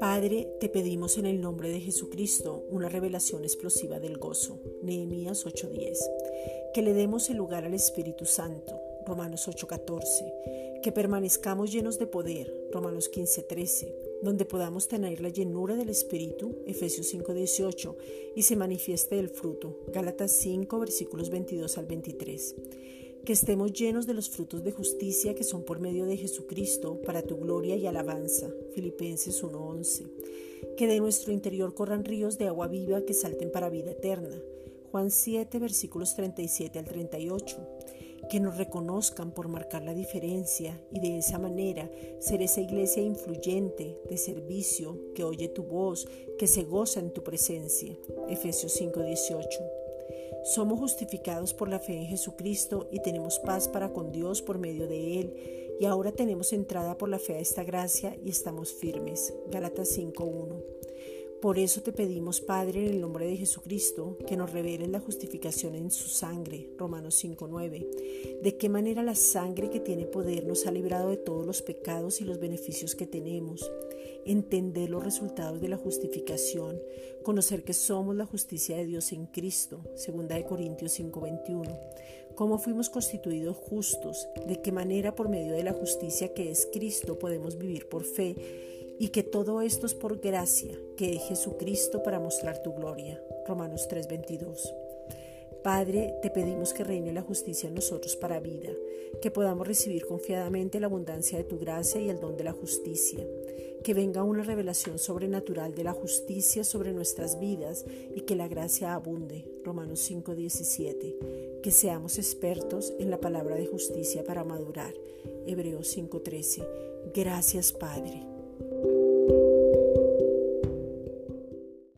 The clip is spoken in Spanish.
Padre, te pedimos en el nombre de Jesucristo una revelación explosiva del gozo. Nehemías 8:10. Que le demos el lugar al Espíritu Santo. Romanos 8:14. Que permanezcamos llenos de poder. Romanos 15:13. Donde podamos tener la llenura del Espíritu. Efesios 5:18. Y se manifieste el fruto. Gálatas 5 versículos 22 al 23 que estemos llenos de los frutos de justicia que son por medio de Jesucristo para tu gloria y alabanza. Filipenses 1:11. Que de nuestro interior corran ríos de agua viva que salten para vida eterna. Juan 7 versículos 37 al 38. Que nos reconozcan por marcar la diferencia y de esa manera ser esa iglesia influyente, de servicio, que oye tu voz, que se goza en tu presencia. Efesios 5:18. Somos justificados por la fe en Jesucristo y tenemos paz para con Dios por medio de Él. Y ahora tenemos entrada por la fe a esta gracia y estamos firmes. Gálatas 5.1. Por eso te pedimos, Padre, en el nombre de Jesucristo, que nos reveles la justificación en su sangre. Romanos 5.9. De qué manera la sangre que tiene poder nos ha librado de todos los pecados y los beneficios que tenemos entender los resultados de la justificación, conocer que somos la justicia de Dios en Cristo, 2 Corintios 5:21, cómo fuimos constituidos justos, de qué manera por medio de la justicia que es Cristo podemos vivir por fe y que todo esto es por gracia, que es Jesucristo para mostrar tu gloria. Romanos 3:22. Padre, te pedimos que reine la justicia en nosotros para vida, que podamos recibir confiadamente la abundancia de tu gracia y el don de la justicia, que venga una revelación sobrenatural de la justicia sobre nuestras vidas y que la gracia abunde. Romanos 5:17. Que seamos expertos en la palabra de justicia para madurar. Hebreos 5:13. Gracias Padre.